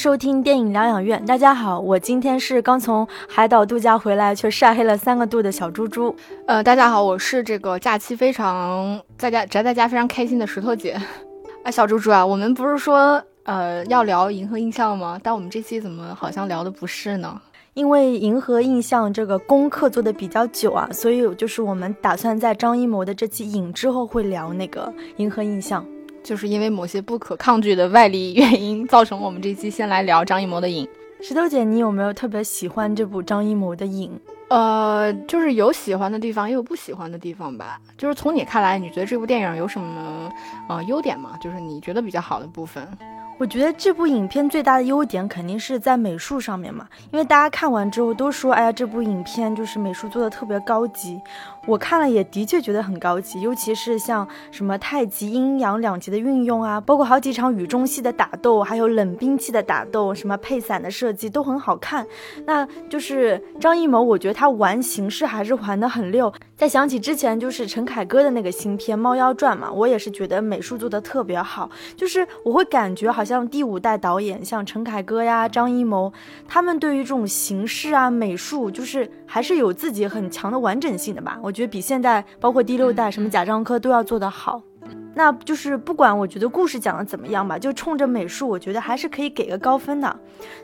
收听电影疗养院。大家好，我今天是刚从海岛度假回来，却晒黑了三个度的小猪猪。呃，大家好，我是这个假期非常在家宅在家非常开心的石头姐。哎，小猪猪啊，我们不是说呃要聊银河印象吗？但我们这期怎么好像聊的不是呢？因为银河印象这个功课做的比较久啊，所以就是我们打算在张艺谋的这期影之后会聊那个银河印象。就是因为某些不可抗拒的外力原因，造成我们这期先来聊张艺谋的影。石头姐，你有没有特别喜欢这部张艺谋的影？呃，就是有喜欢的地方，也有不喜欢的地方吧。就是从你看来，你觉得这部电影有什么呃优点吗？就是你觉得比较好的部分？我觉得这部影片最大的优点肯定是在美术上面嘛，因为大家看完之后都说，哎呀，这部影片就是美术做的特别高级。我看了也的确觉得很高级，尤其是像什么太极阴阳两极的运用啊，包括好几场雨中戏的打斗，还有冷兵器的打斗，什么配伞的设计都很好看。那就是张艺谋，我觉得他玩形式还是玩得很溜。再想起之前就是陈凯歌的那个新片《猫妖传》嘛，我也是觉得美术做的特别好，就是我会感觉好。像第五代导演，像陈凯歌呀、张艺谋，他们对于这种形式啊、美术，就是还是有自己很强的完整性的吧。我觉得比现在包括第六代什么贾樟柯都要做得好。那就是不管我觉得故事讲的怎么样吧，就冲着美术，我觉得还是可以给个高分的。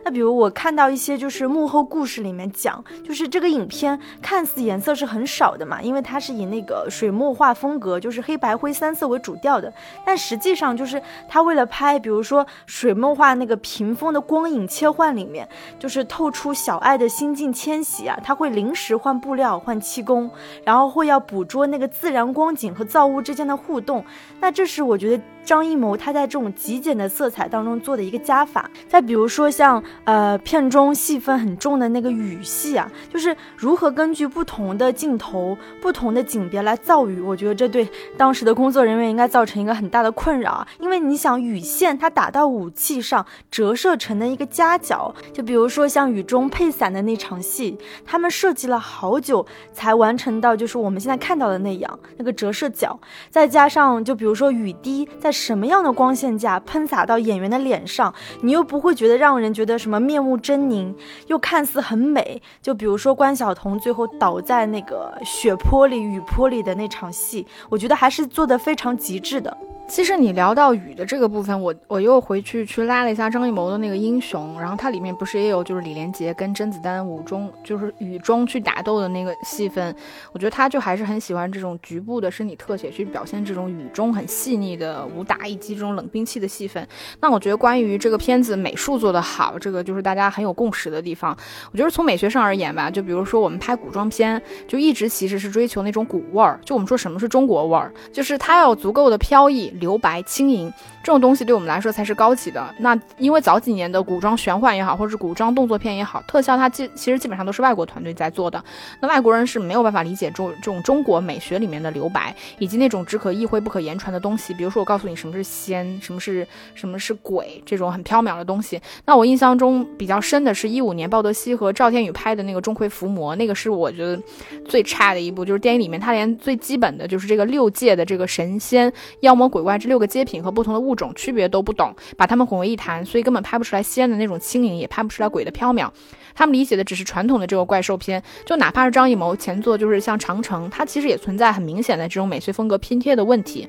那比如我看到一些就是幕后故事里面讲，就是这个影片看似颜色是很少的嘛，因为它是以那个水墨画风格，就是黑白灰三色为主调的。但实际上就是他为了拍，比如说水墨画那个屏风的光影切换里面，就是透出小爱的心境迁徙啊，他会临时换布料、换漆工，然后会要捕捉那个自然光景和造物之间的互动。那这是我觉得。张艺谋他在这种极简的色彩当中做的一个加法，再比如说像呃片中戏份很重的那个雨戏啊，就是如何根据不同的镜头、不同的景别来造雨，我觉得这对当时的工作人员应该造成一个很大的困扰啊，因为你想雨线它打到武器上折射成的一个夹角，就比如说像雨中配伞的那场戏，他们设计了好久才完成到就是我们现在看到的那样那个折射角，再加上就比如说雨滴在。什么样的光线下喷洒到演员的脸上，你又不会觉得让人觉得什么面目狰狞，又看似很美？就比如说关晓彤最后倒在那个血泊里、雨泊里的那场戏，我觉得还是做的非常极致的。其实你聊到雨的这个部分，我我又回去去拉了一下张艺谋的那个英雄，然后它里面不是也有就是李连杰跟甄子丹雨中就是雨中去打斗的那个戏份，我觉得他就还是很喜欢这种局部的身体特写去表现这种雨中很细腻的武打以及这种冷兵器的戏份。那我觉得关于这个片子美术做得好，这个就是大家很有共识的地方。我觉得从美学上而言吧，就比如说我们拍古装片，就一直其实是追求那种古味儿，就我们说什么是中国味儿，就是它要足够的飘逸。留白轻盈这种东西对我们来说才是高级的。那因为早几年的古装玄幻也好，或者是古装动作片也好，特效它基其实基本上都是外国团队在做的。那外国人是没有办法理解中这种中国美学里面的留白，以及那种只可意会不可言传的东西。比如说，我告诉你什么是仙，什么是什么是鬼，这种很缥缈的东西。那我印象中比较深的是一五年鲍德西和赵天宇拍的那个《钟馗伏魔》，那个是我觉得最差的一部，就是电影里面他连最基本的就是这个六界的这个神仙、妖魔鬼怪这六个。阶品和不同的物种区别都不懂，把它们混为一谈，所以根本拍不出来仙的那种轻盈，也拍不出来鬼的缥缈。他们理解的只是传统的这个怪兽片，就哪怕是张艺谋前作就是像长城，它其实也存在很明显的这种美学风格拼贴的问题。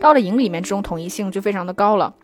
到了影里面，这种统一性就非常的高了。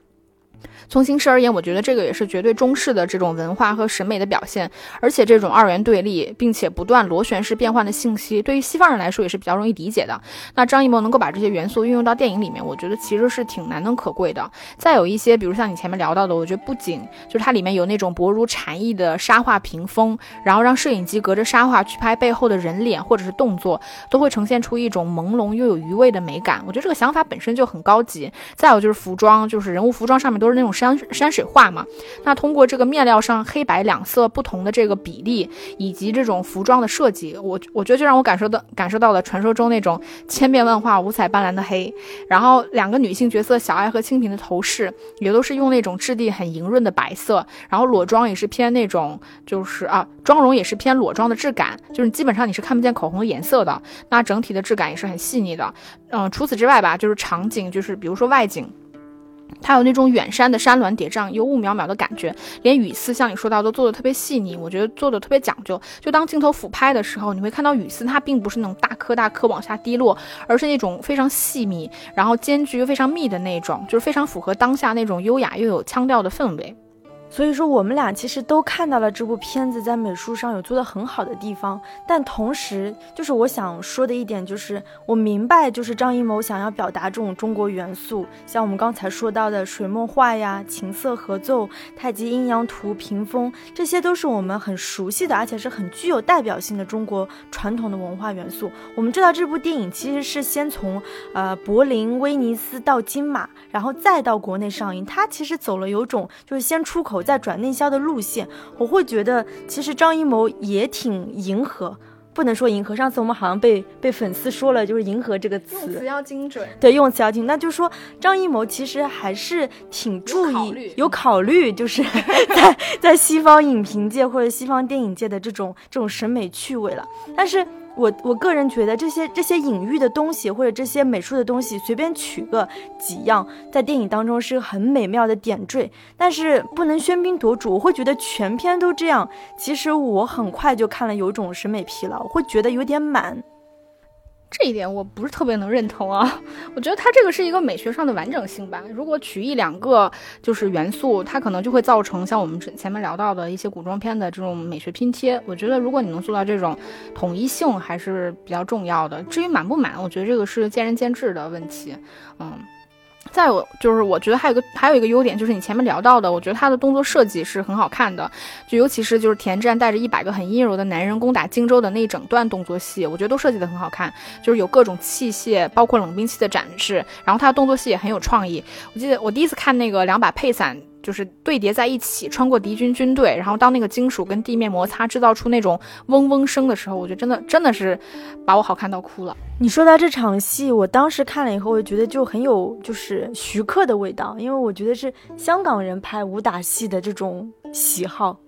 从形式而言，我觉得这个也是绝对中式的这种文化和审美的表现，而且这种二元对立，并且不断螺旋式变换的信息，对于西方人来说也是比较容易理解的。那张艺谋能够把这些元素运用到电影里面，我觉得其实是挺难能可贵的。再有一些，比如像你前面聊到的，我觉得不仅就是它里面有那种薄如蝉翼的沙画屏风，然后让摄影机隔着沙画去拍背后的人脸或者是动作，都会呈现出一种朦胧又有余味的美感。我觉得这个想法本身就很高级。再有就是服装，就是人物服装上面都是那种。山山水画嘛，那通过这个面料上黑白两色不同的这个比例，以及这种服装的设计，我我觉得就让我感受到感受到了传说中那种千变万化、五彩斑斓的黑。然后两个女性角色小爱和清平的头饰也都是用那种质地很莹润的白色，然后裸妆也是偏那种就是啊，妆容也是偏裸妆的质感，就是基本上你是看不见口红的颜色的。那整体的质感也是很细腻的。嗯，除此之外吧，就是场景，就是比如说外景。它有那种远山的山峦叠嶂、幽雾渺渺的感觉，连雨丝像你说到都做的特别细腻，我觉得做的特别讲究。就当镜头俯拍的时候，你会看到雨丝，它并不是那种大颗大颗往下滴落，而是那种非常细密，然后间距又非常密的那种，就是非常符合当下那种优雅又有腔调的氛围。所以说，我们俩其实都看到了这部片子在美术上有做的很好的地方，但同时，就是我想说的一点，就是我明白，就是张艺谋想要表达这种中国元素，像我们刚才说到的水墨画呀、琴瑟合奏、太极阴阳图、屏风，这些都是我们很熟悉的，而且是很具有代表性的中国传统的文化元素。我们知道这部电影其实是先从呃柏林、威尼斯到金马，然后再到国内上映，它其实走了有种就是先出口。在转内销的路线，我会觉得其实张艺谋也挺迎合，不能说迎合。上次我们好像被被粉丝说了，就是迎合这个词，用词要精准。对，用词要精，那就说张艺谋其实还是挺注意，有考虑，就是在在西方影评界或者西方电影界的这种这种审美趣味了，但是。我我个人觉得这些这些隐喻的东西，或者这些美术的东西，随便取个几样，在电影当中是很美妙的点缀，但是不能喧宾夺主。我会觉得全篇都这样，其实我很快就看了，有种审美疲劳，会觉得有点满。这一点我不是特别能认同啊，我觉得它这个是一个美学上的完整性吧。如果取一两个就是元素，它可能就会造成像我们前面聊到的一些古装片的这种美学拼贴。我觉得如果你能做到这种统一性，还是比较重要的。至于满不满，我觉得这个是见仁见智的问题。嗯。再有就是，我觉得还有个还有一个优点，就是你前面聊到的，我觉得他的动作设计是很好看的，就尤其是就是田战带着一百个很阴柔的男人攻打荆州的那一整段动作戏，我觉得都设计的很好看，就是有各种器械，包括冷兵器的展示，然后他的动作戏也很有创意。我记得我第一次看那个两把配伞。就是对叠在一起，穿过敌军军队，然后当那个金属跟地面摩擦，制造出那种嗡嗡声的时候，我觉得真的真的是把我好看到哭了。你说到这场戏，我当时看了以后，我觉得就很有就是徐克的味道，因为我觉得是香港人拍武打戏的这种喜好。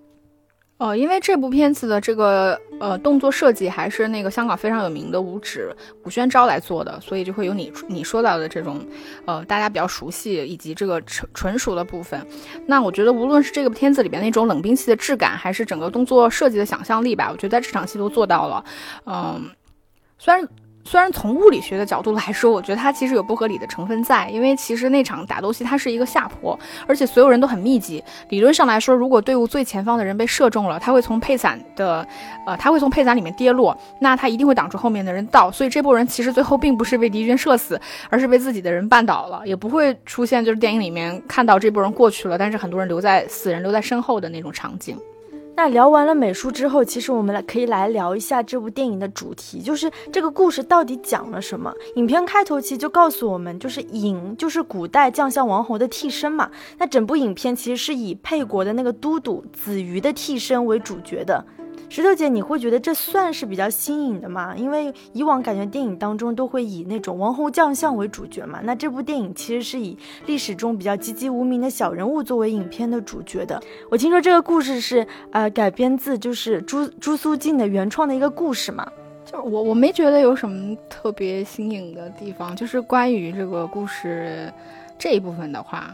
哦，因为这部片子的这个呃动作设计还是那个香港非常有名的武指古宣昭来做的，所以就会有你你说到的这种呃大家比较熟悉以及这个纯纯熟的部分。那我觉得无论是这个片子里边那种冷兵器的质感，还是整个动作设计的想象力吧，我觉得在这场戏都做到了。嗯，虽然。虽然从物理学的角度来说，我觉得它其实有不合理的成分在，因为其实那场打斗戏它是一个下坡，而且所有人都很密集。理论上来说，如果队伍最前方的人被射中了，他会从配伞的，呃，他会从配伞里面跌落，那他一定会挡住后面的人到。所以这波人其实最后并不是被敌军射死，而是被自己的人绊倒了，也不会出现就是电影里面看到这波人过去了，但是很多人留在死人留在身后的那种场景。那聊完了美术之后，其实我们来可以来聊一下这部电影的主题，就是这个故事到底讲了什么。影片开头其实就告诉我们，就是尹就是古代将相王侯的替身嘛。那整部影片其实是以沛国的那个都督子瑜的替身为主角的。石头姐，你会觉得这算是比较新颖的吗？因为以往感觉电影当中都会以那种王侯将相为主角嘛。那这部电影其实是以历史中比较籍籍无名的小人物作为影片的主角的。我听说这个故事是呃改编自就是朱朱苏静的原创的一个故事嘛。就我我没觉得有什么特别新颖的地方，就是关于这个故事这一部分的话。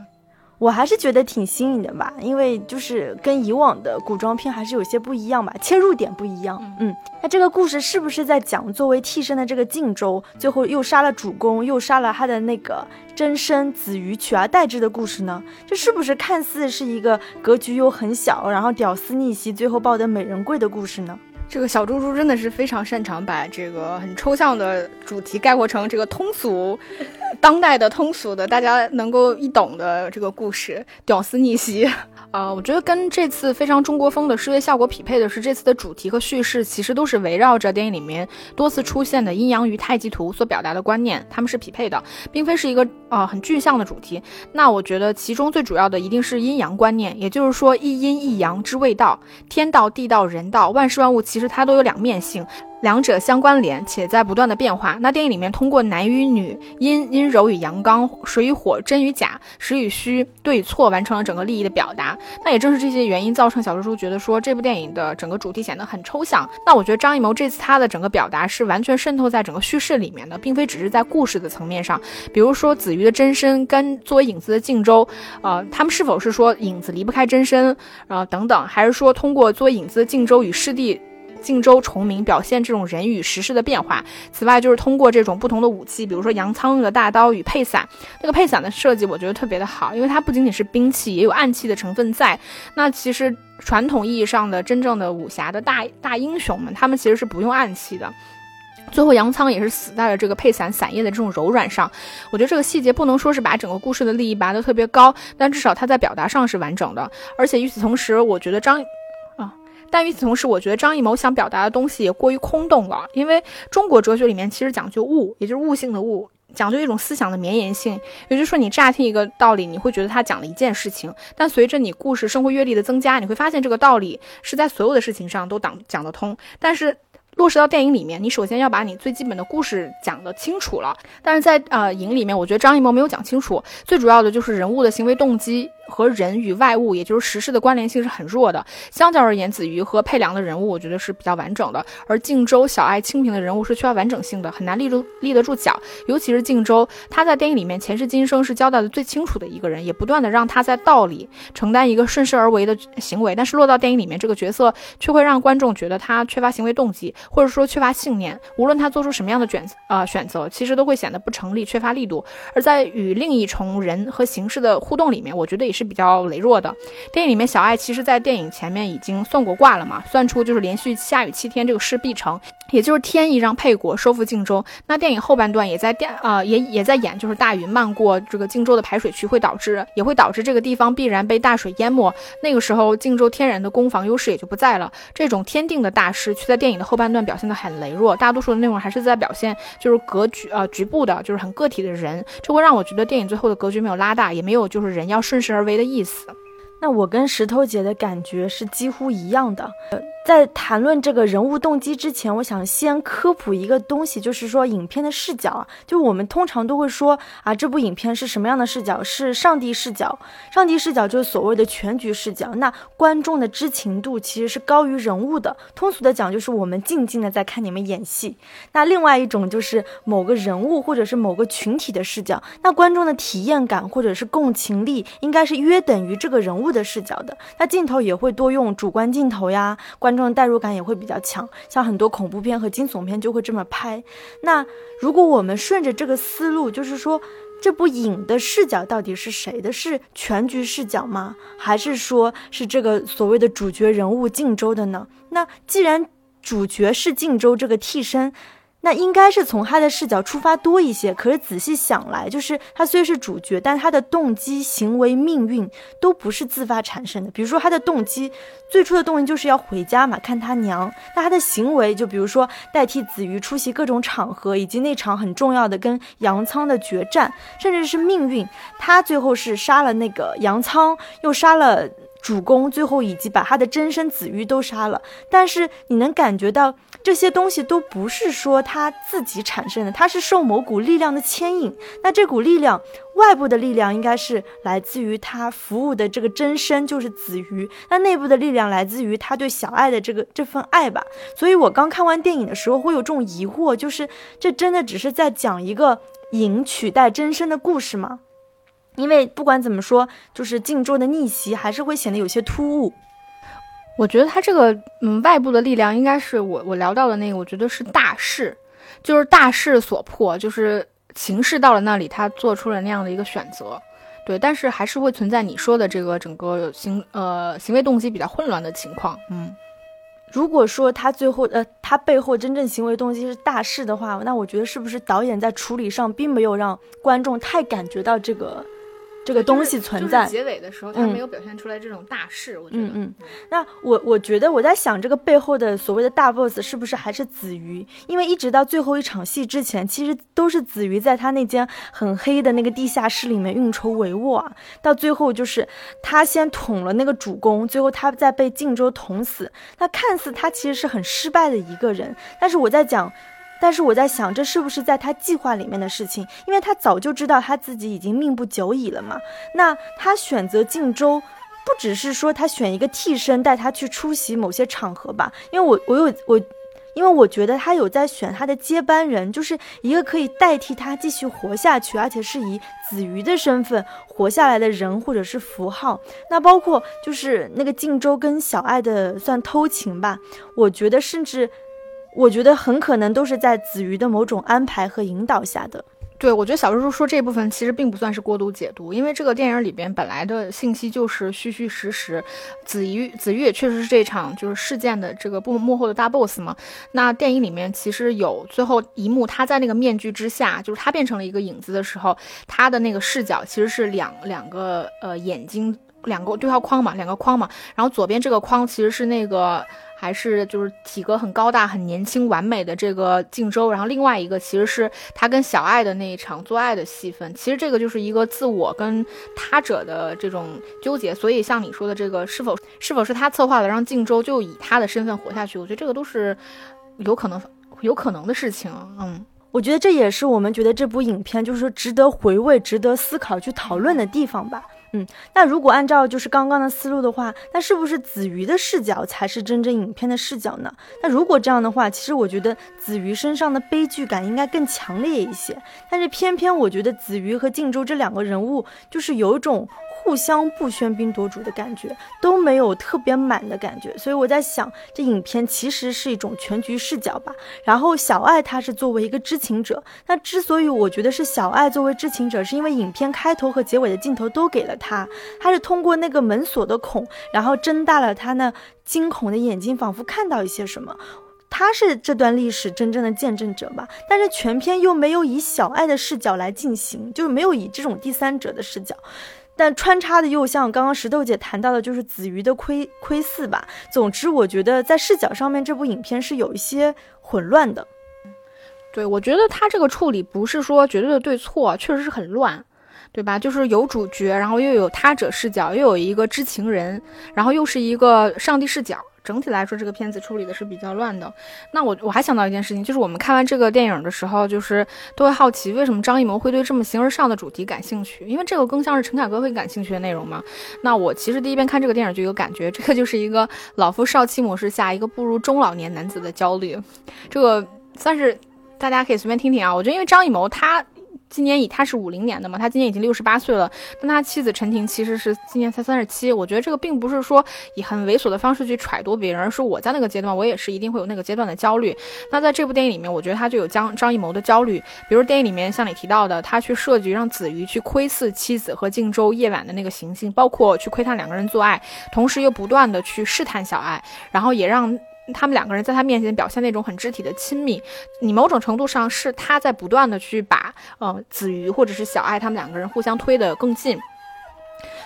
我还是觉得挺新颖的吧，因为就是跟以往的古装片还是有些不一样吧，切入点不一样。嗯，那这个故事是不是在讲作为替身的这个靖州，最后又杀了主公，又杀了他的那个真身子瑜，取而代之的故事呢？这是不是看似是一个格局又很小，然后屌丝逆袭，最后抱得美人归的故事呢？这个小猪猪真的是非常擅长把这个很抽象的主题概括成这个通俗、当代的通俗的，大家能够一懂的这个故事，屌丝逆袭。啊，我觉得跟这次非常中国风的视觉效果匹配的是，这次的主题和叙事其实都是围绕着电影里面多次出现的阴阳鱼太极图所表达的观念，他们是匹配的，并非是一个啊很具象的主题。那我觉得其中最主要的一定是阴阳观念，也就是说一阴一阳之谓道，天道、地道、人道，万事万物其实它都有两面性。两者相关联，且在不断的变化。那电影里面通过男与女、阴阴柔与阳刚、水与火、真与假、实与虚、对与错，完成了整个利益的表达。那也正是这些原因造成小说书觉得说这部电影的整个主题显得很抽象。那我觉得张艺谋这次他的整个表达是完全渗透在整个叙事里面的，并非只是在故事的层面上。比如说子瑜的真身跟作为影子的靖州，呃，他们是否是说影子离不开真身，呃等等，还是说通过作为影子的靖州与师弟？靖州重明表现这种人与时势的变化。此外，就是通过这种不同的武器，比如说杨仓用的大刀与配伞，那个配伞的设计我觉得特别的好，因为它不仅仅是兵器，也有暗器的成分在。那其实传统意义上的真正的武侠的大大英雄们，他们其实是不用暗器的。最后，杨仓也是死在了这个配伞伞叶的这种柔软上。我觉得这个细节不能说是把整个故事的利益拔得特别高，但至少它在表达上是完整的。而且与此同时，我觉得张。但与此同时，我觉得张艺谋想表达的东西也过于空洞了。因为中国哲学里面其实讲究悟，也就是悟性的悟，讲究一种思想的绵延性。也就是说，你乍听一个道理，你会觉得他讲了一件事情，但随着你故事生活阅历的增加，你会发现这个道理是在所有的事情上都讲讲得通。但是落实到电影里面，你首先要把你最基本的故事讲得清楚了。但是在呃影里面，我觉得张艺谋没有讲清楚，最主要的就是人物的行为动机。和人与外物，也就是实事的关联性是很弱的。相较而言，子瑜和佩良的人物，我觉得是比较完整的。而靖州、小爱、清平的人物是缺乏完整性的，很难立住立得住脚。尤其是靖州，他在电影里面前世今生是交代的最清楚的一个人，也不断的让他在道里承担一个顺势而为的行为。但是落到电影里面，这个角色却会让观众觉得他缺乏行为动机，或者说缺乏信念。无论他做出什么样的选呃选择，其实都会显得不成立，缺乏力度。而在与另一重人和形式的互动里面，我觉得也是。是比较羸弱的。电影里面，小爱其实在电影前面已经算过卦了嘛，算出就是连续下雨七天，这个事必成，也就是天意让沛国收复荆州。那电影后半段也在电啊，也也在演，就是大雨漫过这个荆州的排水渠，会导致也会导致这个地方必然被大水淹没。那个时候，荆州天然的攻防优势也就不在了。这种天定的大势，却在电影的后半段表现得很羸弱，大多数的内容还是在表现就是格局呃局部的，就是很个体的人，这会让我觉得电影最后的格局没有拉大，也没有就是人要顺势而。为的意思，那我跟石头姐的感觉是几乎一样的。在谈论这个人物动机之前，我想先科普一个东西，就是说影片的视角啊。就我们通常都会说啊，这部影片是什么样的视角？是上帝视角。上帝视角就是所谓的全局视角。那观众的知情度其实是高于人物的。通俗的讲，就是我们静静的在看你们演戏。那另外一种就是某个人物或者是某个群体的视角。那观众的体验感或者是共情力应该是约等于这个人物的视角的。那镜头也会多用主观镜头呀，观。这种代入感也会比较强，像很多恐怖片和惊悚片就会这么拍。那如果我们顺着这个思路，就是说这部影的视角到底是谁的？是全局视角吗？还是说是这个所谓的主角人物靖州的呢？那既然主角是靖州这个替身。那应该是从他的视角出发多一些，可是仔细想来，就是他虽是主角，但他的动机、行为、命运都不是自发产生的。比如说他的动机，最初的动机就是要回家嘛，看他娘。那他的行为，就比如说代替子瑜出席各种场合，以及那场很重要的跟杨仓的决战，甚至是命运，他最后是杀了那个杨仓，又杀了。主公最后以及把他的真身子瑜都杀了，但是你能感觉到这些东西都不是说他自己产生的，他是受某股力量的牵引。那这股力量，外部的力量应该是来自于他服务的这个真身，就是子瑜。那内部的力量来自于他对小爱的这个这份爱吧。所以我刚看完电影的时候会有这种疑惑，就是这真的只是在讲一个影取代真身的故事吗？因为不管怎么说，就是靖州的逆袭还是会显得有些突兀。我觉得他这个嗯外部的力量应该是我我聊到的那个，我觉得是大势，就是大势所迫，就是情势到了那里，他做出了那样的一个选择。对，但是还是会存在你说的这个整个行呃行为动机比较混乱的情况。嗯，如果说他最后呃他背后真正行为动机是大势的话，那我觉得是不是导演在处理上并没有让观众太感觉到这个。这个东西存在。结尾的时候，他没有表现出来这种大势，我觉得。嗯嗯。那我我觉得我在想，这个背后的所谓的大 boss 是不是还是子瑜？因为一直到最后一场戏之前，其实都是子瑜在他那间很黑的那个地下室里面运筹帷幄啊。到最后就是他先捅了那个主公，最后他再被靖州捅死。那看似他其实是很失败的一个人，但是我在讲。但是我在想，这是不是在他计划里面的事情？因为他早就知道他自己已经命不久矣了嘛。那他选择靖州，不只是说他选一个替身带他去出席某些场合吧？因为我我有我，因为我觉得他有在选他的接班人，就是一个可以代替他继续活下去，而且是以子瑜的身份活下来的人或者是符号。那包括就是那个靖州跟小爱的算偷情吧？我觉得甚至。我觉得很可能都是在子瑜的某种安排和引导下的。对，我觉得小叔叔说这部分其实并不算是过度解读，因为这个电影里边本来的信息就是虚虚实实。子瑜，子瑜也确实是这场就是事件的这个幕幕后的大 boss 嘛。那电影里面其实有最后一幕，他在那个面具之下，就是他变成了一个影子的时候，他的那个视角其实是两两个呃眼睛，两个对话框嘛，两个框嘛。然后左边这个框其实是那个。还是就是体格很高大、很年轻、完美的这个靖州，然后另外一个其实是他跟小爱的那一场做爱的戏份。其实这个就是一个自我跟他者的这种纠结。所以像你说的这个，是否是否是他策划的，让靖州就以他的身份活下去？我觉得这个都是有可能、有可能的事情。嗯，我觉得这也是我们觉得这部影片就是值得回味、值得思考、去讨论的地方吧。嗯，那如果按照就是刚刚的思路的话，那是不是子瑜的视角才是真正影片的视角呢？那如果这样的话，其实我觉得子瑜身上的悲剧感应该更强烈一些。但是偏偏我觉得子瑜和靖州这两个人物就是有一种。互相不喧宾夺主的感觉都没有特别满的感觉，所以我在想，这影片其实是一种全局视角吧。然后小爱她是作为一个知情者，那之所以我觉得是小爱作为知情者，是因为影片开头和结尾的镜头都给了他，他是通过那个门锁的孔，然后睁大了他那惊恐的眼睛，仿佛看到一些什么。他是这段历史真正的见证者吧？但是全片又没有以小爱的视角来进行，就是没有以这种第三者的视角。但穿插的又像刚刚石头姐谈到的，就是子瑜的窥窥伺吧。总之，我觉得在视角上面，这部影片是有一些混乱的。对，我觉得他这个处理不是说绝对的对错，确实是很乱，对吧？就是有主角，然后又有他者视角，又有一个知情人，然后又是一个上帝视角。整体来说，这个片子处理的是比较乱的。那我我还想到一件事情，就是我们看完这个电影的时候，就是都会好奇，为什么张艺谋会对这么形而上的主题感兴趣？因为这个更像是陈凯歌会感兴趣的内容嘛。那我其实第一遍看这个电影就有感觉，这个就是一个老夫少妻模式下一个步入中老年男子的焦虑。这个算是大家可以随便听听啊。我觉得因为张艺谋他。今年以他是五零年的嘛，他今年已经六十八岁了，但他妻子陈婷其实是今年才三十七。我觉得这个并不是说以很猥琐的方式去揣度别人，而是我在那个阶段，我也是一定会有那个阶段的焦虑。那在这部电影里面，我觉得他就有张张艺谋的焦虑，比如电影里面像你提到的，他去设计让子瑜去窥视妻子和靖州夜晚的那个行径，包括去窥探两个人做爱，同时又不断的去试探小爱，然后也让。他们两个人在他面前表现那种很肢体的亲密，你某种程度上是他在不断的去把，呃，子瑜或者是小爱他们两个人互相推得更近。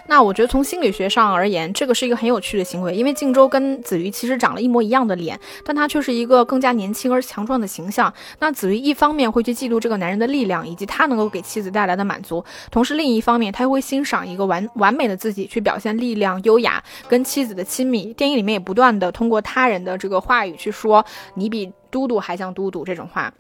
那我觉得从心理学上而言，这个是一个很有趣的行为，因为靖州跟子瑜其实长了一模一样的脸，但他却是一个更加年轻而强壮的形象。那子瑜一方面会去嫉妒这个男人的力量以及他能够给妻子带来的满足，同时另一方面他又会欣赏一个完完美的自己去表现力量、优雅跟妻子的亲密。电影里面也不断的通过他人的这个话语去说你比都督还像都督这种话。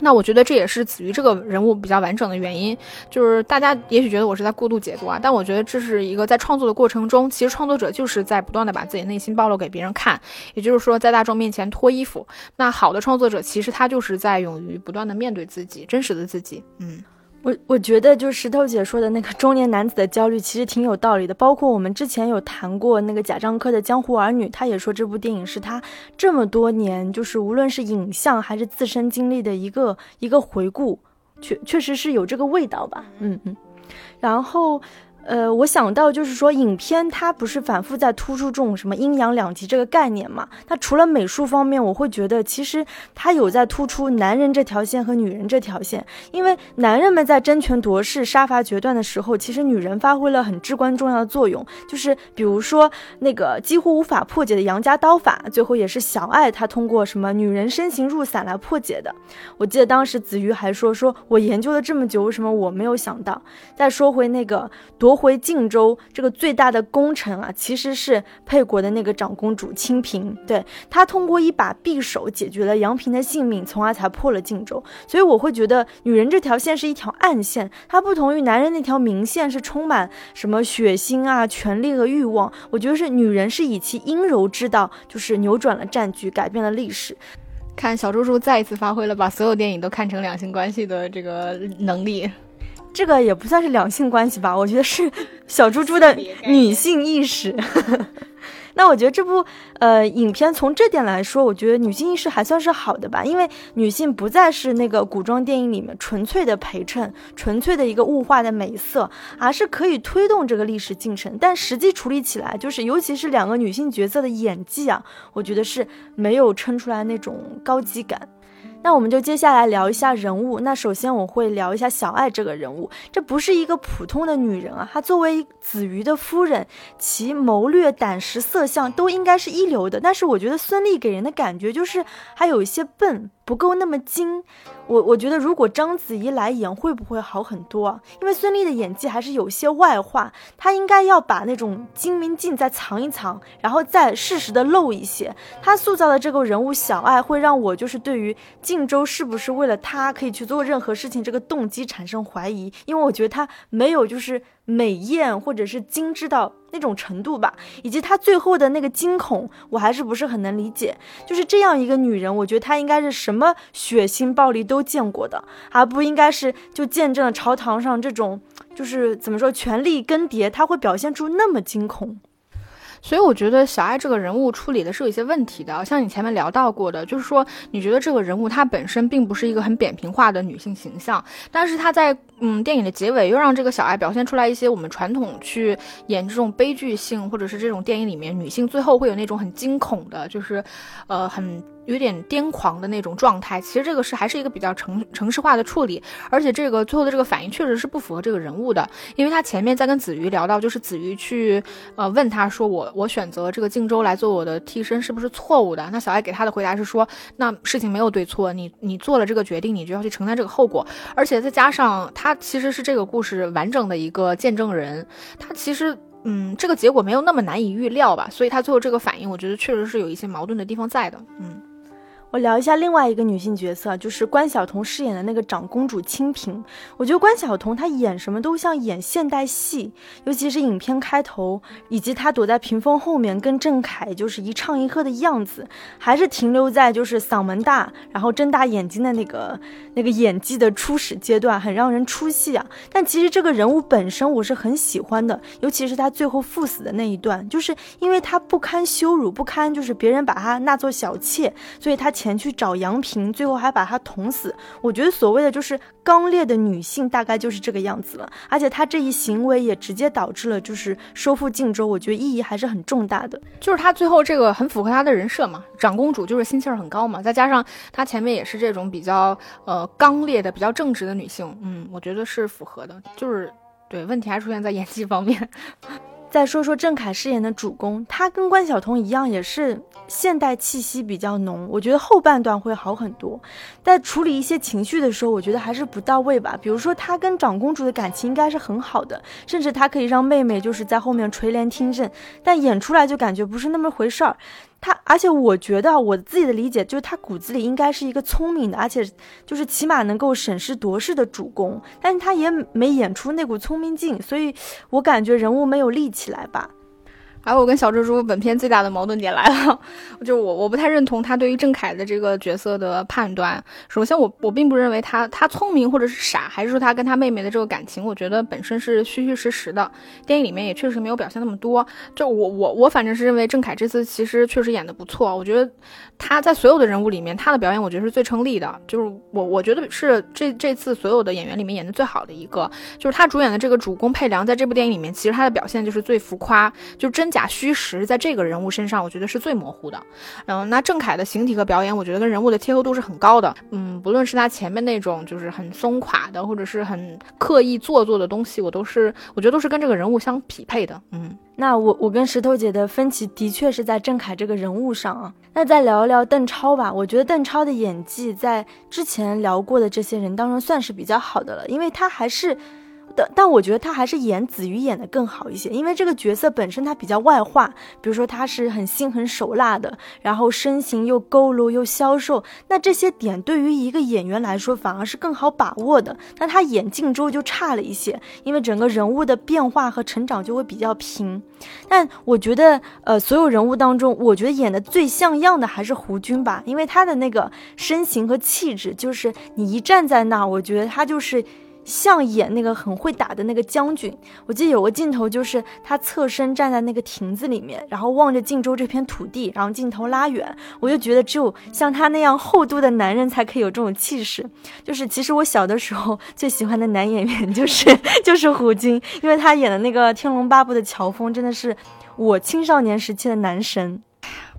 那我觉得这也是子瑜这个人物比较完整的原因，就是大家也许觉得我是在过度解读啊，但我觉得这是一个在创作的过程中，其实创作者就是在不断的把自己内心暴露给别人看，也就是说在大众面前脱衣服。那好的创作者其实他就是在勇于不断的面对自己真实的自己，嗯。我我觉得，就石头姐说的那个中年男子的焦虑，其实挺有道理的。包括我们之前有谈过那个贾樟柯的《江湖儿女》，他也说这部电影是他这么多年，就是无论是影像还是自身经历的一个一个回顾，确确实是有这个味道吧。嗯嗯。然后，呃，我想到就是说，影片它不是反复在突出这种什么阴阳两极这个概念嘛？它除了美术方面，我会觉得其实它有在突出男人这条线和女人这条线。因为男人们在争权夺势、杀伐决断的时候，其实女人发挥了很至关重要的作用。就是比如说那个几乎无法破解的杨家刀法，最后也是小爱她通过什么女人身形入伞来破解的。我记得当时子瑜还说：“说我研究了这么久，为什么我没有想到？”再说回那个夺。回晋州这个最大的功臣啊，其实是沛国的那个长公主清平。对她通过一把匕首解决了杨平的性命，从而才破了晋州。所以我会觉得女人这条线是一条暗线，它不同于男人那条明线，是充满什么血腥啊、权力和欲望。我觉得是女人是以其阴柔之道，就是扭转了战局，改变了历史。看小猪猪再一次发挥了把所有电影都看成两性关系的这个能力。这个也不算是两性关系吧，我觉得是小猪猪的女性意识。那我觉得这部呃影片从这点来说，我觉得女性意识还算是好的吧，因为女性不再是那个古装电影里面纯粹的陪衬、纯粹的一个物化的美色，而是可以推动这个历史进程。但实际处理起来，就是尤其是两个女性角色的演技啊，我觉得是没有撑出来那种高级感。那我们就接下来聊一下人物。那首先我会聊一下小爱这个人物，这不是一个普通的女人啊，她作为子瑜的夫人，其谋略、胆识、色相都应该是一流的。但是我觉得孙俪给人的感觉就是还有一些笨。不够那么精，我我觉得如果章子怡来演会不会好很多？因为孙俪的演技还是有些外化，她应该要把那种精明劲再藏一藏，然后再适时的露一些。她塑造的这个人物小爱会让我就是对于靖州是不是为了她可以去做任何事情这个动机产生怀疑，因为我觉得她没有就是。美艳或者是精致到那种程度吧，以及她最后的那个惊恐，我还是不是很能理解。就是这样一个女人，我觉得她应该是什么血腥暴力都见过的，而不应该是就见证了朝堂上这种就是怎么说权力更迭，她会表现出那么惊恐。所以我觉得小爱这个人物处理的是有一些问题的，像你前面聊到过的，就是说你觉得这个人物她本身并不是一个很扁平化的女性形象，但是她在嗯电影的结尾又让这个小爱表现出来一些我们传统去演这种悲剧性或者是这种电影里面女性最后会有那种很惊恐的，就是呃很。有点癫狂的那种状态，其实这个是还是一个比较城城市化的处理，而且这个最后的这个反应确实是不符合这个人物的，因为他前面在跟子瑜聊到，就是子瑜去呃问他说我我选择这个荆州来做我的替身是不是错误的？那小爱给他的回答是说，那事情没有对错，你你做了这个决定，你就要去承担这个后果，而且再加上他其实是这个故事完整的一个见证人，他其实嗯这个结果没有那么难以预料吧，所以他最后这个反应，我觉得确实是有一些矛盾的地方在的，嗯。我聊一下另外一个女性角色，就是关晓彤饰演的那个长公主清平。我觉得关晓彤她演什么都像演现代戏，尤其是影片开头，以及她躲在屏风后面跟郑恺就是一唱一和的样子，还是停留在就是嗓门大，然后睁大眼睛的那个那个演技的初始阶段，很让人出戏啊。但其实这个人物本身我是很喜欢的，尤其是她最后赴死的那一段，就是因为她不堪羞辱，不堪就是别人把她纳做小妾，所以她。前去找杨平，最后还把他捅死。我觉得所谓的就是刚烈的女性，大概就是这个样子了。而且她这一行为也直接导致了就是收复晋州，我觉得意义还是很重大的。就是她最后这个很符合她的人设嘛，长公主就是心气儿很高嘛，再加上她前面也是这种比较呃刚烈的、比较正直的女性，嗯，我觉得是符合的。就是对问题还出现在演技方面。再说说郑恺饰演的主公，他跟关晓彤一样，也是现代气息比较浓。我觉得后半段会好很多，在处理一些情绪的时候，我觉得还是不到位吧。比如说他跟长公主的感情应该是很好的，甚至他可以让妹妹就是在后面垂帘听政，但演出来就感觉不是那么回事儿。他，而且我觉得我自己的理解就是他骨子里应该是一个聪明的，而且就是起码能够审时度势的主公，但是他也没演出那股聪明劲，所以我感觉人物没有立起来吧。还有我跟小蜘蛛本片最大的矛盾点来了，就我我不太认同他对于郑恺的这个角色的判断。首先，我我并不认为他他聪明或者是傻，还是说他跟他妹妹的这个感情，我觉得本身是虚虚实实的。电影里面也确实没有表现那么多。就我我我反正是认为郑恺这次其实确实演的不错，我觉得他在所有的人物里面，他的表演我觉得是最成立的。就是我我觉得是这这次所有的演员里面演的最好的一个，就是他主演的这个主公佩良，在这部电影里面，其实他的表现就是最浮夸，就真假。假虚实在这个人物身上，我觉得是最模糊的。嗯，那郑恺的形体和表演，我觉得跟人物的贴合度是很高的。嗯，不论是他前面那种就是很松垮的，或者是很刻意做作的东西，我都是我觉得都是跟这个人物相匹配的。嗯，那我我跟石头姐的分歧的确是在郑恺这个人物上啊。那再聊一聊邓超吧，我觉得邓超的演技在之前聊过的这些人当中算是比较好的了，因为他还是。但但我觉得他还是演子瑜演的更好一些，因为这个角色本身他比较外化，比如说他是很心狠手辣的，然后身形又佝偻又消瘦，那这些点对于一个演员来说反而是更好把握的。那他演靖州就差了一些，因为整个人物的变化和成长就会比较平。但我觉得，呃，所有人物当中，我觉得演的最像样的还是胡军吧，因为他的那个身形和气质，就是你一站在那，我觉得他就是。像演那个很会打的那个将军，我记得有个镜头就是他侧身站在那个亭子里面，然后望着晋州这片土地，然后镜头拉远，我就觉得只有像他那样厚度的男人才可以有这种气势。就是其实我小的时候最喜欢的男演员就是 就是胡军，因为他演的那个《天龙八部》的乔峰真的是我青少年时期的男神。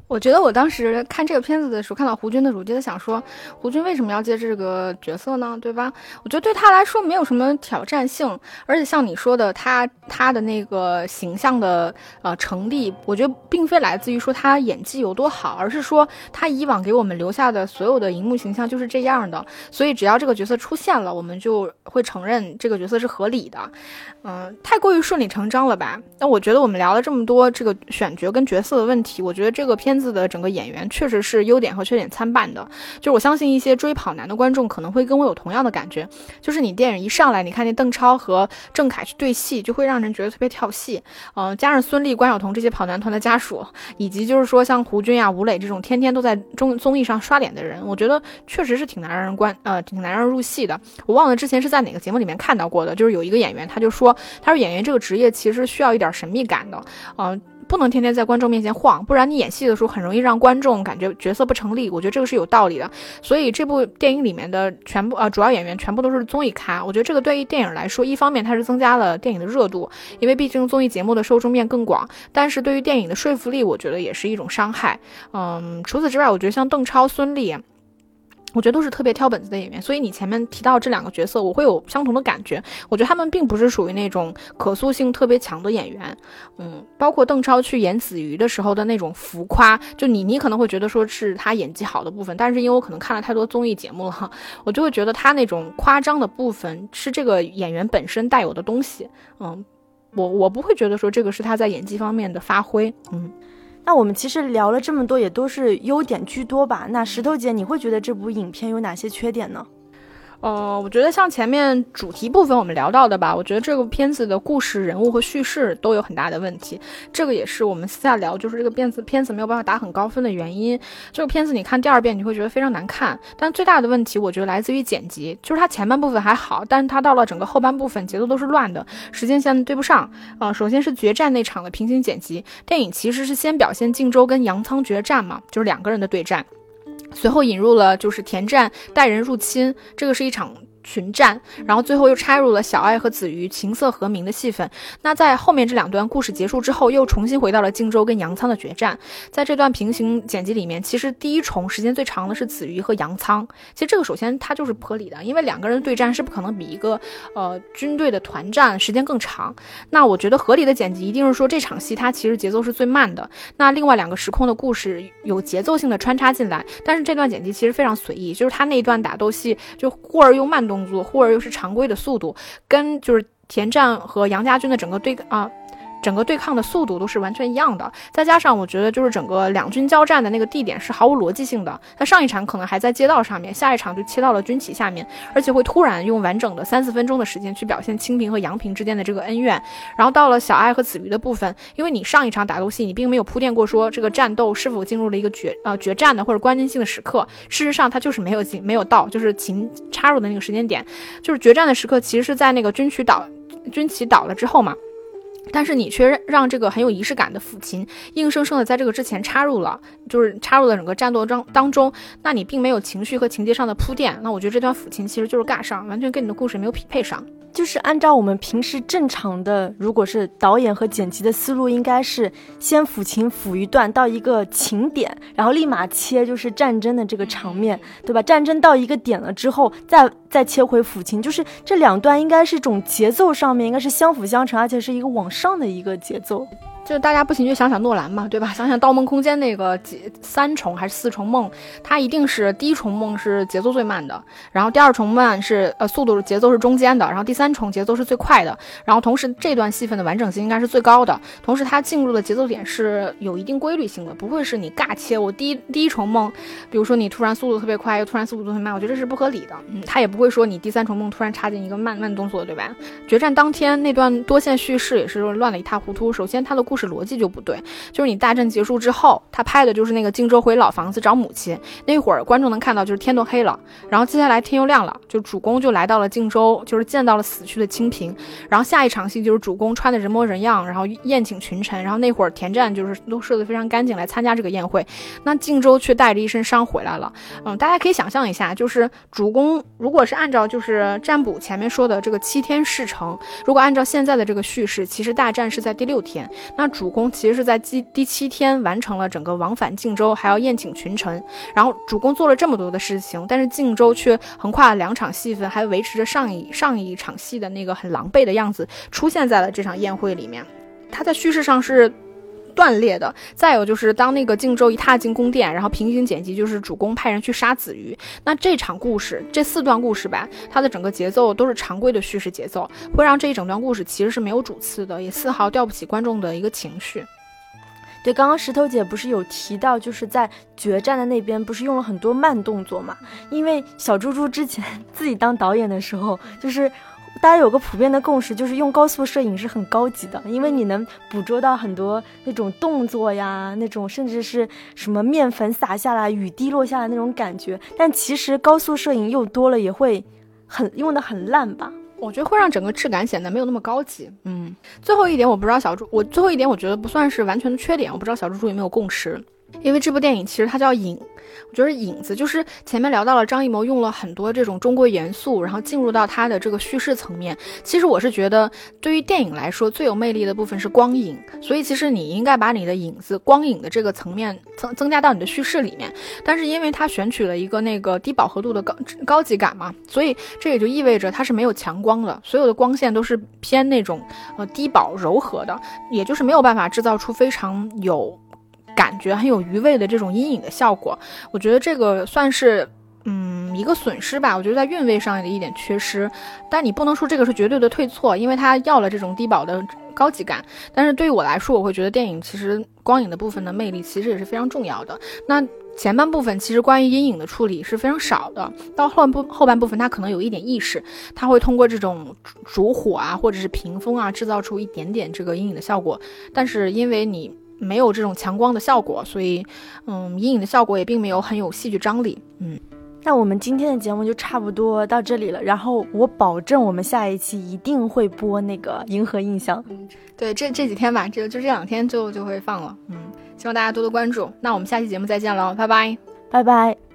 我觉得我当时看这个片子的时候，看到胡军的时候，就在想说，胡军为什么要接这个角色呢？对吧？我觉得对他来说没有什么挑战性，而且像你说的，他他的那个形象的呃成立，我觉得并非来自于说他演技有多好，而是说他以往给我们留下的所有的荧幕形象就是这样的，所以只要这个角色出现了，我们就会承认这个角色是合理的。嗯，太过于顺理成章了吧？那我觉得我们聊了这么多这个选角跟角色的问题，我觉得这个片。子的整个演员确实是优点和缺点参半的，就是我相信一些追跑男的观众可能会跟我有同样的感觉，就是你电影一上来，你看见邓超和郑恺去对戏，就会让人觉得特别跳戏。嗯，加上孙俪、关晓彤这些跑男团的家属，以及就是说像胡军啊、吴磊这种天天都在综综艺上刷脸的人，我觉得确实是挺难让人观呃挺难让人入戏的。我忘了之前是在哪个节目里面看到过的，就是有一个演员他就说，他说演员这个职业其实需要一点神秘感的，嗯。不能天天在观众面前晃，不然你演戏的时候很容易让观众感觉角色不成立。我觉得这个是有道理的。所以这部电影里面的全部呃主要演员全部都是综艺咖。我觉得这个对于电影来说，一方面它是增加了电影的热度，因为毕竟综艺节目的受众面更广。但是对于电影的说服力，我觉得也是一种伤害。嗯，除此之外，我觉得像邓超、孙俪。我觉得都是特别挑本子的演员，所以你前面提到这两个角色，我会有相同的感觉。我觉得他们并不是属于那种可塑性特别强的演员，嗯，包括邓超去演子瑜的时候的那种浮夸，就你你可能会觉得说是他演技好的部分，但是因为我可能看了太多综艺节目了，我就会觉得他那种夸张的部分是这个演员本身带有的东西，嗯，我我不会觉得说这个是他在演技方面的发挥，嗯。那我们其实聊了这么多，也都是优点居多吧？那石头姐，你会觉得这部影片有哪些缺点呢？呃，我觉得像前面主题部分我们聊到的吧，我觉得这个片子的故事、人物和叙事都有很大的问题。这个也是我们私下聊，就是这个片子片子没有办法打很高分的原因。这个片子你看第二遍你会觉得非常难看，但最大的问题我觉得来自于剪辑，就是它前半部分还好，但是它到了整个后半部分节奏都是乱的，时间线对不上。啊，首先是决战那场的平行剪辑，电影其实是先表现靖州跟杨仓决战嘛，就是两个人的对战。随后引入了就是田战带人入侵，这个是一场。群战，然后最后又插入了小爱和子瑜琴瑟和鸣的戏份。那在后面这两段故事结束之后，又重新回到了荆州跟杨仓的决战。在这段平行剪辑里面，其实第一重时间最长的是子瑜和杨仓。其实这个首先它就是不合理的，因为两个人对战是不可能比一个呃军队的团战时间更长。那我觉得合理的剪辑一定是说这场戏它其实节奏是最慢的。那另外两个时空的故事有节奏性的穿插进来，但是这段剪辑其实非常随意，就是他那一段打斗戏就忽而又慢动。动作，或者又是常规的速度，跟就是田战和杨家军的整个对啊，整个对抗的速度都是完全一样的。再加上我觉得就是整个两军交战的那个地点是毫无逻辑性的。他上一场可能还在街道上面，下一场就切到了军旗下面，而且会突然用完整的三四分钟的时间去表现清平和杨平之间的这个恩怨。然后到了小爱和子瑜的部分，因为你上一场打斗戏你并没有铺垫过说这个战斗是否进入了一个决呃决战的或者关键性的时刻，事实上它就是没有进没有到，就是秦插入的那个时间点，就是决战的时刻其实是在那个军旗倒军旗倒了之后嘛。但是你却让这个很有仪式感的抚琴硬生生的在这个之前插入了，就是插入了整个战斗当当中，那你并没有情绪和情节上的铺垫，那我觉得这段抚琴其实就是尬上，完全跟你的故事没有匹配上。就是按照我们平时正常的，如果是导演和剪辑的思路，应该是先抚琴抚一段到一个情点，然后立马切就是战争的这个场面，对吧？战争到一个点了之后，再再切回抚琴，就是这两段应该是种节奏上面应该是相辅相成，而且是一个往上的一个节奏。就大家不行就想想诺兰嘛，对吧？想想《盗梦空间》那个几三重还是四重梦，它一定是第一重梦是节奏最慢的，然后第二重梦是呃速度节奏是中间的，然后第三重节奏是最快的，然后同时这段戏份的完整性应该是最高的，同时它进入的节奏点是有一定规律性的，不会是你尬切。我第一第一重梦，比如说你突然速度特别快，又突然速度特别慢，我觉得这是不合理的。嗯，它也不会说你第三重梦突然插进一个慢慢动作，对吧？决战当天那段多线叙事也是乱了一塌糊涂。首先它的故事。是逻辑就不对，就是你大战结束之后，他拍的就是那个荆州回老房子找母亲。那会儿，观众能看到就是天都黑了，然后接下来天又亮了，就主公就来到了荆州，就是见到了死去的清平，然后下一场戏就是主公穿的人模人样，然后宴请群臣，然后那会儿田战就是都设的非常干净来参加这个宴会，那荆州却带着一身伤回来了，嗯，大家可以想象一下，就是主公如果是按照就是占卜前面说的这个七天事成，如果按照现在的这个叙事，其实大战是在第六天，那。主公其实是在第第七天完成了整个往返晋州，还要宴请群臣。然后主公做了这么多的事情，但是晋州却横跨了两场戏份，还维持着上一上一场戏的那个很狼狈的样子，出现在了这场宴会里面。他在叙事上是。断裂的。再有就是，当那个靖州一踏进宫殿，然后平行剪辑就是主公派人去杀子瑜。那这场故事，这四段故事吧，它的整个节奏都是常规的叙事节奏，会让这一整段故事其实是没有主次的，也丝毫吊不起观众的一个情绪。对，刚刚石头姐不是有提到，就是在决战的那边不是用了很多慢动作嘛？因为小猪猪之前 自己当导演的时候，就是。大家有个普遍的共识，就是用高速摄影是很高级的，因为你能捕捉到很多那种动作呀，那种甚至是什么面粉洒下来、雨滴落下来那种感觉。但其实高速摄影又多了，也会很用的很烂吧？我觉得会让整个质感显得没有那么高级。嗯，最后一点我不知道小猪，我最后一点我觉得不算是完全的缺点，我不知道小猪猪有没有共识。因为这部电影其实它叫影，我觉得影子就是前面聊到了张艺谋用了很多这种中国元素，然后进入到他的这个叙事层面。其实我是觉得，对于电影来说最有魅力的部分是光影，所以其实你应该把你的影子、光影的这个层面增增加到你的叙事里面。但是因为它选取了一个那个低饱和度的高高级感嘛，所以这也就意味着它是没有强光的，所有的光线都是偏那种呃低饱柔和的，也就是没有办法制造出非常有。感觉很有余味的这种阴影的效果，我觉得这个算是嗯一个损失吧。我觉得在韵味上的一点缺失，但你不能说这个是绝对的退错，因为它要了这种低保的高级感。但是对于我来说，我会觉得电影其实光影的部分的魅力其实也是非常重要的。那前半部分其实关于阴影的处理是非常少的，到后半部后半部分它可能有一点意识，它会通过这种烛火啊或者是屏风啊制造出一点点这个阴影的效果。但是因为你。没有这种强光的效果，所以，嗯，阴影的效果也并没有很有戏剧张力。嗯，那我们今天的节目就差不多到这里了。然后我保证，我们下一期一定会播那个《银河印象》。嗯，对，这这几天吧，就就这两天就就会放了。嗯，希望大家多多关注。那我们下期节目再见喽，拜拜，拜拜。